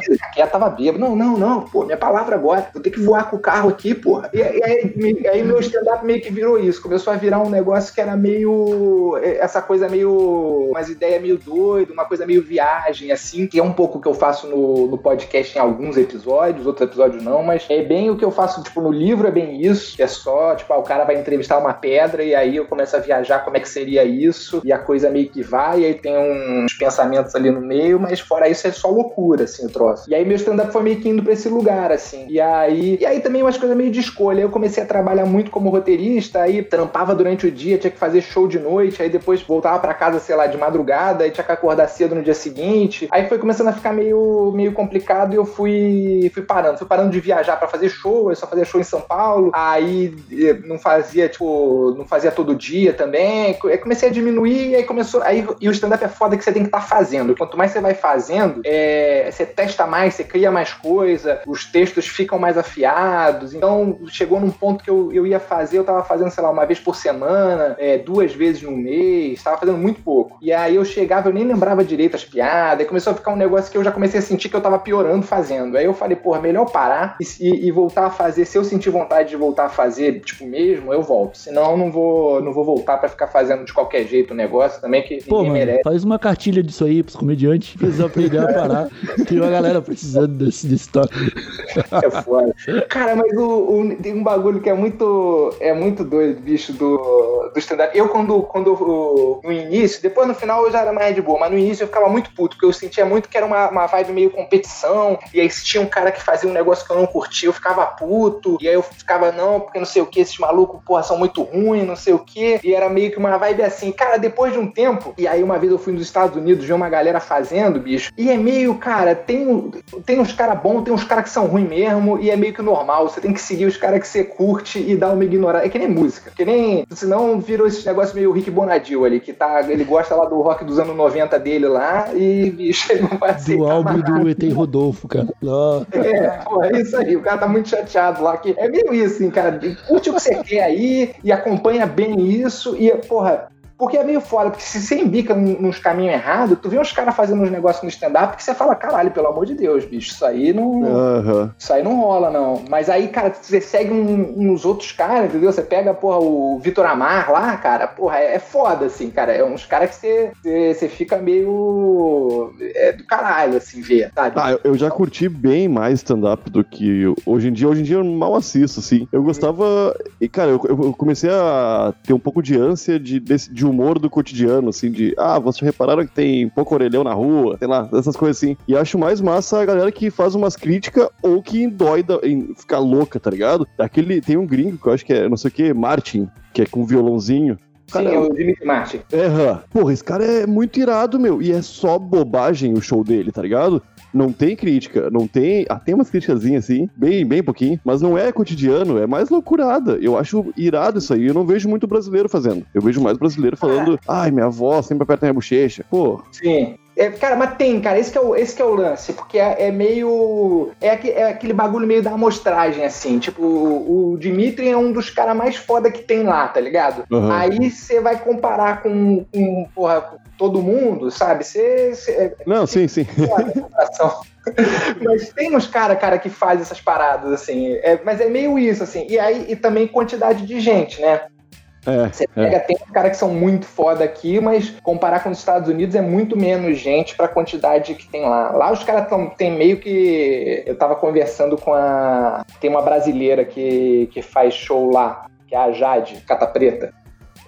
fica quieto, tava bêbado. Não, não, não, pô, minha palavra agora, vou ter que voar com o carro aqui, porra. E, e aí, me- aí meu stand-up meio que virou isso, começou a virar um negócio que era meio, essa coisa meio, umas ideias meio doido, uma coisa meio viagem, assim, que é um pouco o que eu faço no, no podcast em alguns episódios, outros episódios não, mas é bem o que eu faço, tipo, no livro é bem isso, é só, tipo, ah, o cara vai entrevistar uma pedra e aí eu começo a viajar como é que seria isso, e a coisa meio que vai, e aí tem uns pensamentos ali no meio, mas fora isso é só loucura, assim, o troço. E aí meu stand-up foi meio que indo pra esse lugar, assim. E aí, e aí também umas coisas meio de escolha. Eu comecei a trabalhar muito como roteirista, aí trampava durante o dia, tinha que fazer show de noite, aí depois voltava pra casa, sei lá, de madrugada, aí tinha que acordar cedo no dia seguinte. Aí foi começando a ficar meio, meio complicado e eu fui, fui parando. Fui parando de viajar pra fazer show, eu só fazia show em São Paulo. Aí não fazia, tipo, não fazia todo dia também. Aí comecei a diminuir e aí começou. Aí, e o stand-up é foda que você tem que estar fazendo. Quanto mais você vai fazendo, é, você testa mais, você cria mais coisa, os textos ficam mais afiados. Então chegou num ponto que eu, eu ia fazer, eu tava fazendo, sei lá, uma vez por semana, é, duas vezes no mês, tava fazendo muito pouco. E aí eu chegava, eu nem lembrava direito as piadas, aí começou a ficar um negócio que eu já comecei a sentir que eu tava piorando fazendo. Aí eu falei, porra, melhor parar e, e- e voltar a fazer. Se eu sentir vontade de voltar a fazer, tipo, mesmo, eu volto. Senão eu não vou, não vou voltar pra ficar fazendo de qualquer jeito o negócio também, que Pô, mano, merece. faz uma cartilha disso aí pros comediantes. Precisa aprender a parar. *laughs* Tem uma galera precisando desse, desse toque. É foda. Cara, *laughs* mas o, o- tem um bagulho que é muito, é muito doido, bicho, do, do stand-up. Eu, quando, quando no início, depois no final eu já era mais de boa, mas no início eu ficava muito puto, porque eu sentia muito que era uma, uma vibe meio competição, e aí se tinha um cara que fazia um negócio que eu não curtia, eu ficava puto, e aí eu ficava, não, porque não sei o que, esses malucos, porra, são muito ruins, não sei o que, e era meio que uma vibe assim. Cara, depois de um tempo, e aí uma vez eu fui nos Estados Unidos ver uma galera fazendo, bicho, e é meio, cara, tem, tem uns caras bons, tem uns caras que são ruins mesmo, e é meio que normal, você tem que seguir os caras que você curte e dar uma ignorada. É que nem música, que nem. Senão virou esse negócio meio Rick Bonadil ali, que tá. Ele gosta lá do rock dos anos 90 dele lá, e, bicho, ele não vai ser. Do álbum do ET Rodolfo, cara. É, pô, é isso aí, o cara tá muito chateado lá. Que é meio isso, assim, cara. Curte o que você quer aí e acompanha bem isso, e, porra, porque é meio foda, porque se você embica nos caminhos errados, tu vê uns caras fazendo uns negócios no stand-up que você fala, caralho, pelo amor de Deus, bicho, isso aí não. Uhum. Isso aí não rola, não. Mas aí, cara, você segue um, uns outros caras, entendeu? Você pega, porra, o Vitor Amar lá, cara, porra, é, é foda, assim, cara. É uns caras que você, você, você, fica meio. É do caralho, assim, ver, sabe? Ah, eu, eu já curti bem mais stand-up do que hoje em dia. Hoje em dia eu mal assisto, assim. Eu gostava. E, cara, eu, eu comecei a ter um pouco de ânsia de, de, de humor do cotidiano, assim, de ah, vocês repararam que tem pouco orelhão na rua, sei lá, essas coisas assim. E acho mais massa a galera que faz umas críticas ou que endoida em ficar louca, tá ligado? Aquele, tem um gringo que eu acho que é, não sei o que, Martin, que é com violãozinho. Cara, Sim, é o Dimitri Martin. É, porra, esse cara é muito irado, meu. E é só bobagem o show dele, tá ligado? Não tem crítica, não tem. Ah, tem umas críticas assim, bem, bem pouquinho, mas não é cotidiano, é mais loucurada. Eu acho irado isso aí. Eu não vejo muito brasileiro fazendo. Eu vejo mais brasileiro falando, ah. ai, minha avó sempre aperta minha bochecha. Pô. Sim. É, cara, mas tem, cara, esse que é o, esse que é o lance, porque é, é meio. É, é, aquele bagulho meio da amostragem, assim. Tipo, o, o Dimitri é um dos caras mais foda que tem lá, tá ligado? Uhum. Aí você vai comparar com, com porra, todo mundo, sabe? Você. Não, sim, sim. *laughs* mas tem uns caras, cara, que faz essas paradas, assim. É, mas é meio isso, assim. E aí, e também quantidade de gente, né? É, você pega, é. tem caras que são muito foda aqui, mas comparar com os Estados Unidos é muito menos gente pra quantidade que tem lá. Lá os caras tem meio que. Eu tava conversando com a. Tem uma brasileira que, que faz show lá, que é a Jade, Cata Preta.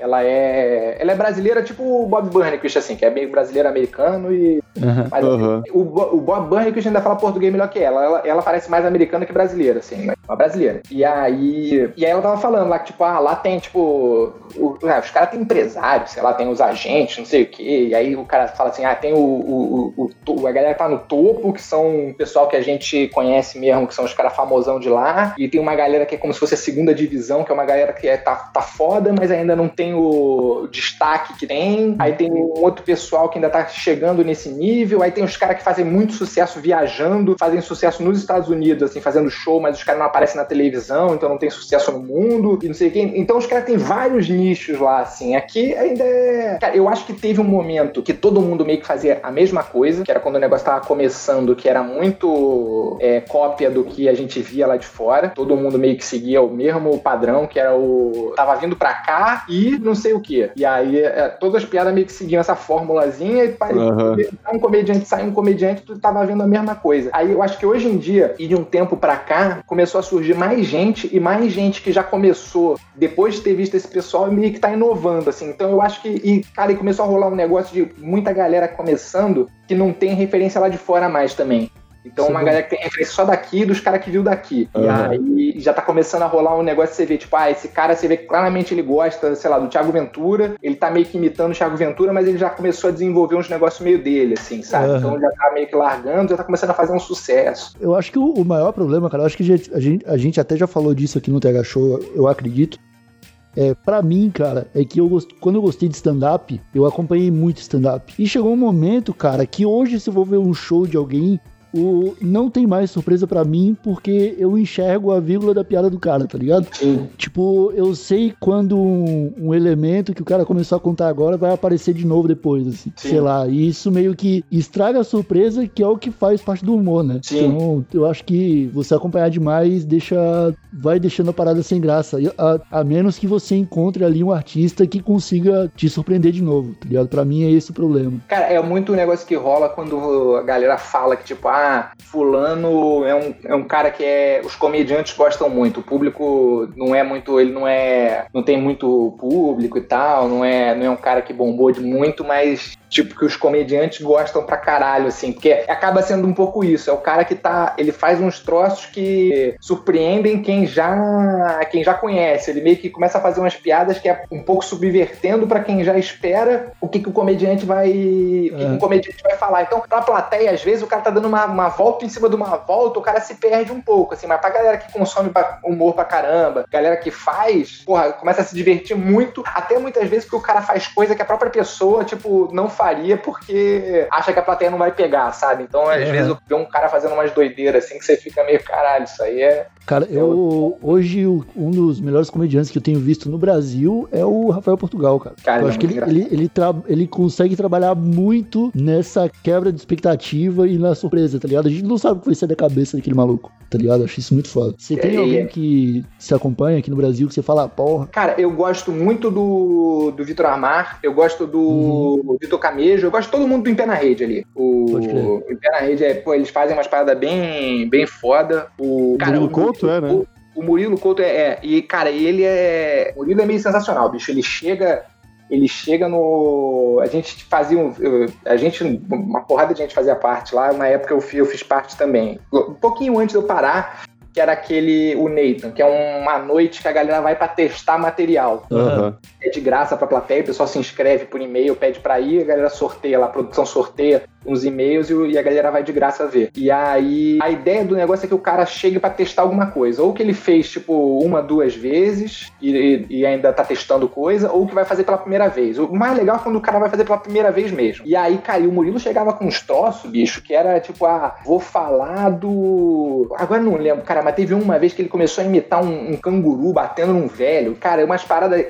Ela é, ela é brasileira, tipo o Bob Burnquist, assim, que é meio brasileiro americano e. Uhum. Mas, uhum. O, o Bob Burnquist ainda fala português melhor que ela. ela. Ela parece mais americana que brasileira, assim, uma brasileira. E aí. E aí ela tava falando lá que, tipo, ah, lá tem, tipo. O, ah, os caras têm empresários, sei lá, tem os agentes, não sei o quê. E aí o cara fala assim: ah, tem o, o, o, a galera que tá no topo, que são o pessoal que a gente conhece mesmo, que são os caras famosão de lá. E tem uma galera que é como se fosse a segunda divisão, que é uma galera que é, tá, tá foda, mas ainda não tem o destaque que tem. Aí tem um outro pessoal que ainda tá chegando nesse nível. Aí tem os caras que fazem muito sucesso viajando, fazem sucesso nos Estados Unidos, assim, fazendo show, mas os caras não aparecem na televisão, então não tem sucesso no mundo e não sei quem. Então os caras têm vários nichos lá, assim. Aqui ainda é. Cara, eu acho que teve um momento que todo mundo meio que fazia a mesma coisa, que era quando o negócio tava começando, que era muito é, cópia do que a gente via lá de fora. Todo mundo meio que seguia o mesmo padrão, que era o. Tava vindo pra cá e não sei o que. E aí, é, todas as piadas meio que seguiam essa formulazinha e uhum. um comediante sai um comediante, tu tava vendo a mesma coisa. Aí eu acho que hoje em dia, e de um tempo pra cá, começou a surgir mais gente e mais gente que já começou, depois de ter visto esse pessoal, meio que tá inovando, assim. Então eu acho que, e, cara, e começou a rolar um negócio de muita galera começando que não tem referência lá de fora mais também. Então, Sim. uma galera que tem referência só daqui, dos caras que viu daqui. Uhum. E aí já tá começando a rolar um negócio, você vê, tipo, ah, esse cara, você vê que claramente ele gosta, sei lá, do Thiago Ventura, ele tá meio que imitando o Thiago Ventura, mas ele já começou a desenvolver uns negócios meio dele, assim, sabe? Uhum. Então já tá meio que largando, já tá começando a fazer um sucesso. Eu acho que o, o maior problema, cara, eu acho que a gente, a gente até já falou disso aqui no TH Show, eu acredito, é, para mim, cara, é que eu quando eu gostei de stand-up, eu acompanhei muito stand-up. E chegou um momento, cara, que hoje se eu vou ver um show de alguém, o não tem mais surpresa para mim porque eu enxergo a vírgula da piada do cara, tá ligado? Sim. Tipo, eu sei quando um, um, elemento que o cara começou a contar agora vai aparecer de novo depois, assim. Sim. Sei lá. E isso meio que estraga a surpresa, que é o que faz parte do humor, né? Sim. Então, eu acho que você acompanhar demais deixa. vai deixando a parada sem graça. A, a menos que você encontre ali um artista que consiga te surpreender de novo, tá ligado? Pra mim é esse o problema. Cara, é muito um negócio que rola quando a galera fala que, tipo, ah, ah, fulano é um, é um cara que é. Os comediantes gostam muito. O público não é muito. Ele não é. não tem muito público e tal, não é, não é um cara que bombou de muito, mas tipo, que os comediantes gostam pra caralho, assim, porque acaba sendo um pouco isso. É o cara que tá. Ele faz uns troços que surpreendem quem já quem já conhece. Ele meio que começa a fazer umas piadas que é um pouco subvertendo para quem já espera o que, que o comediante vai. O que, que o comediante vai falar. Então, pra plateia, às vezes, o cara tá dando uma, uma volta em cima de uma volta, o cara se perde um pouco, assim, mas pra galera que consome humor pra caramba, galera que faz, porra, começa a se divertir muito, até muitas vezes porque o cara faz coisa que a própria pessoa, tipo, não faria porque acha que a plateia não vai pegar, sabe? Então, às vezes, eu vejo um cara fazendo umas doideiras assim que você fica meio, caralho, isso aí é. Cara, eu hoje um dos melhores comediantes que eu tenho visto no Brasil é o Rafael Portugal, cara. Cara, eu ele acho é que ele, ele, ele, tra- ele consegue trabalhar muito nessa quebra de expectativa e na surpresa, tá ligado? A gente não sabe o que vai ser da cabeça daquele maluco, tá ligado? Acho isso muito foda. Você tem É, alguém é. que se acompanha aqui no Brasil que você fala, "Ah, porra, Cara, eu gosto muito do, do Vitor Armar, eu gosto do Vitor Camejo, eu gosto de todo mundo do Em Pé na Rede ali. O, o Em Pé na Rede, é, pô, eles fazem umas paradas bem, bem foda. O, Murilo o- Couto é, né? O, o Murilo Couto é, é. E, cara, ele é. O Murilo é meio sensacional, bicho. Ele chega. Ele chega no. A gente fazia. Um, a gente. Uma porrada de gente fazia parte lá. Na época eu fiz, eu fiz parte também. Um pouquinho antes de eu parar, que era aquele. O Nathan, que é uma noite que a galera vai pra testar material. Aham. É de graça pra plateia, o pessoal se inscreve por e-mail, pede pra ir, a galera sorteia lá, a produção sorteia uns e-mails e, a galera vai de graça ver. E aí, a ideia do negócio é que o cara chegue pra testar alguma coisa. Ou que ele fez, tipo, uma, duas vezes e, e- ainda tá testando coisa, ou que vai fazer pela primeira vez. O mais legal é quando o cara vai fazer pela primeira vez mesmo. E aí, cara, e o Murilo chegava com uns troços, bicho, que era tipo, ah, vou falar do. Agora não lembro, cara, mas teve uma vez que ele começou a imitar um, um canguru batendo num velho. Cara, umas paradas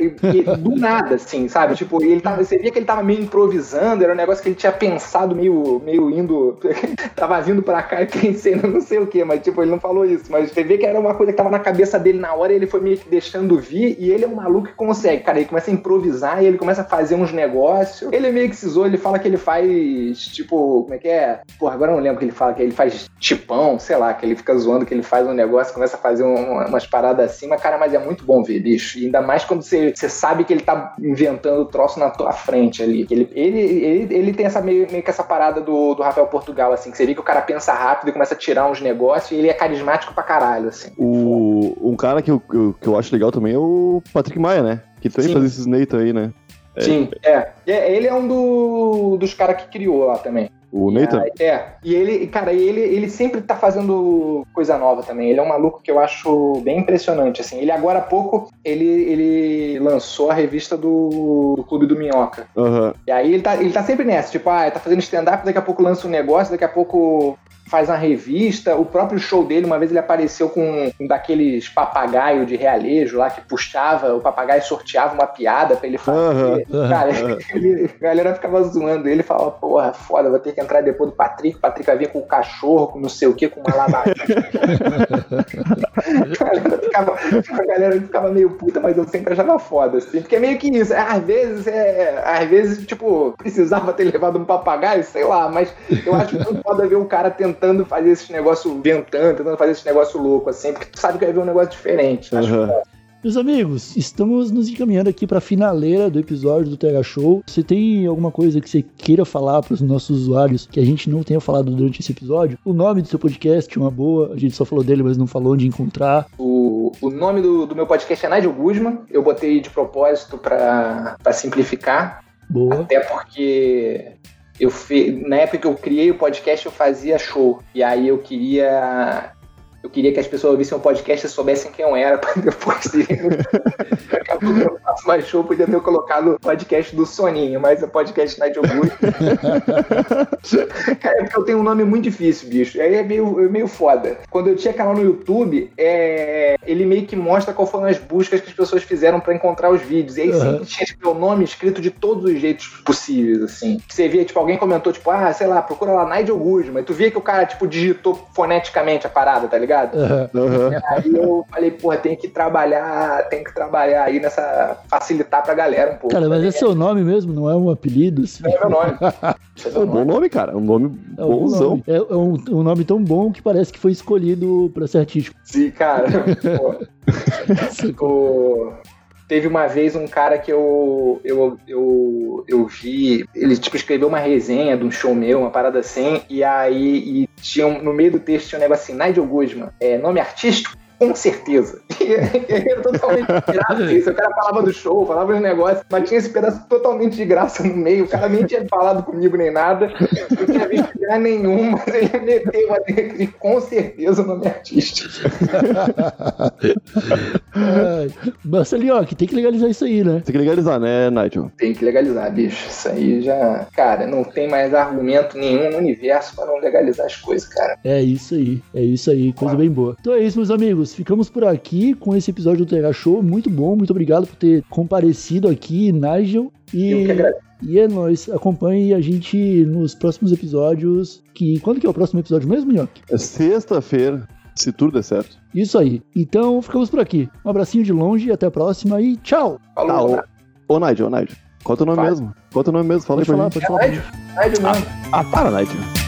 do nada, assim, sabe? Tipo, ele tava, você via que ele tava meio improvisando, era um negócio que ele tinha pensado meio, meio indo. *laughs* tava vindo pra cá e pensei, não sei o que, mas tipo, ele não falou isso. Mas você vê que era uma coisa que tava na cabeça dele na hora ele foi meio que deixando vir. E ele é um maluco que consegue, cara. Ele começa a improvisar e ele começa a fazer uns negócios. Ele meio que cisou, ele fala que ele faz, tipo, como é que é? Pô, agora eu não lembro que ele fala, que ele faz tipão, sei lá, que ele fica zoando que ele faz um negócio, começa a fazer um- umas paradas assim, mas, cara, mas é muito bom ver, bicho. E ainda mais quando você, você sabe que ele tá inventando o troço na tua frente ali. Ele, ele, ele, ele tem essa meio, meio que essa parada do, do Rafael Portugal, assim, que você vê que o cara pensa rápido e começa a tirar uns negócios e ele é carismático pra caralho, assim. O, um cara que eu, eu- que eu acho legal também é o Patrick Maia, né? Que também Sim. faz esses Nathan aí, né? Sim, é. É, Ele é um do- dos caras que criou lá também. O Nathan? Ah, É, e ele, cara, ele, ele sempre tá fazendo coisa nova também. Ele é um maluco que eu acho bem impressionante, assim. Ele agora há pouco, ele, ele lançou a revista do, do Clube do Minhoca. Aham. E aí ele tá, ele tá sempre nessa, tipo, ah, tá fazendo stand-up, daqui a pouco lança um negócio, daqui a pouco faz uma revista. O próprio show dele, uma vez ele apareceu com um daqueles papagaio de realejo lá que puxava, o papagaio sorteava uma piada pra ele fazer. Aham. Cara, ele- a galera ficava zoando ele, falava, porra, foda, vou ter que entrar depois do Patrick. O Patrick vai vir com o cachorro, com não sei o que, com uma lavagem. *laughs* a, galera ficava, meio puta, mas eu sempre achava foda, assim. Porque é meio que isso. Às vezes, é, às vezes, tipo, precisava ter levado um papagaio, sei lá, mas eu acho muito foda ver o cara tentando fazer esses negócios ventando, tentando fazer esse negócio louco, assim, porque tu sabe que vai ver um negócio diferente. Foda. Meus amigos, estamos nos encaminhando aqui para a finaleira do episódio do TH Show. Você tem alguma coisa que você queira falar para os nossos usuários que a gente não tenha falado durante esse episódio? O nome do seu podcast, uma boa. A gente só falou dele, mas não falou onde encontrar. O, o nome do, do meu podcast é Nigel Guzman. Eu botei de propósito pra simplificar. Boa. Até porque eu fe... na época que eu criei o podcast eu fazia show. E aí eu queria. Eu queria que as pessoas ouvissem o podcast e soubessem quem eu era, *laughs* pra depois de... Daqui a pouco eu faço mais show, podia ter colocado o podcast do Soninho, mas o podcast Nigel *laughs* Guzman. Cara, é porque eu tenho um nome muito difícil, bicho. Aí é meio, é meio foda. Quando eu tinha canal no YouTube, é, ele meio que mostra qual foram as buscas que as pessoas fizeram pra encontrar os vídeos. E aí Uhum. sempre tinha tipo, meu nome escrito de todos os jeitos possíveis, assim. Você via, tipo, alguém comentou, tipo, ah, sei lá, procura lá Nigel Guzman. E tu via que o cara, tipo, digitou foneticamente a parada, tá ligado? Ligado? Aham. Aí eu falei, porra, tem que trabalhar, tem que trabalhar aí nessa. facilitar pra galera um pouco. Cara, mas tá é seu nome mesmo, não é um apelido? assim? É meu nome. *laughs* É É um bom nome. cara. É um nome É um bom bonzão. nome. É, é um, um nome tão bom que parece que foi escolhido pra ser artístico. Sim, cara. *laughs* Pô, o- Teve uma vez um cara que eu, eu, eu, eu vi, ele tipo escreveu uma resenha de um show meu, uma parada assim, e aí e tinha um- no meio do texto tinha um negócio assim, Nigel Guzman, é, nome artístico? Com certeza. E *laughs* era totalmente de graça isso. O cara falava do show, falava dos negócios, mas tinha esse pedaço totalmente de graça no meio. O cara nem tinha falado comigo nem nada. Não tinha visto lugar nenhum, mas ele meteu ali de com certeza o nome artístico. Ai, Marcelinho, ó, que tem que legalizar isso aí, né? Tem que legalizar, né, Nigel? Tem que legalizar, bicho. Isso aí já. Cara, não tem mais argumento nenhum no universo pra não legalizar as coisas, cara. É isso aí, é isso aí, coisa bem boa. Então é isso, meus amigos. Ficamos por aqui com esse episódio do TH Show. Muito bom, muito obrigado por ter comparecido aqui, Nigel. Eu E, que agradeço. e é nóis. Acompanhe a gente nos próximos episódios. Que, quando que é o próximo episódio mesmo, Nhoque? É sexta-feira, se tudo der certo. Isso aí. Então ficamos por aqui. Um abracinho de longe, até a próxima e tchau. Falou, Tá, ô, ô Nigel, ô Nigel. Qual é o teu nome Fala. mesmo? Qual é o teu nome mesmo? Fala aí Pode pra falar, gente. pode falar. Nigel, Nigel mesmo. Ah, para, Nigel.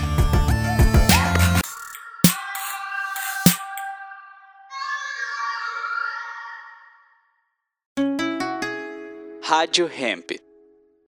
Rádio Hemp.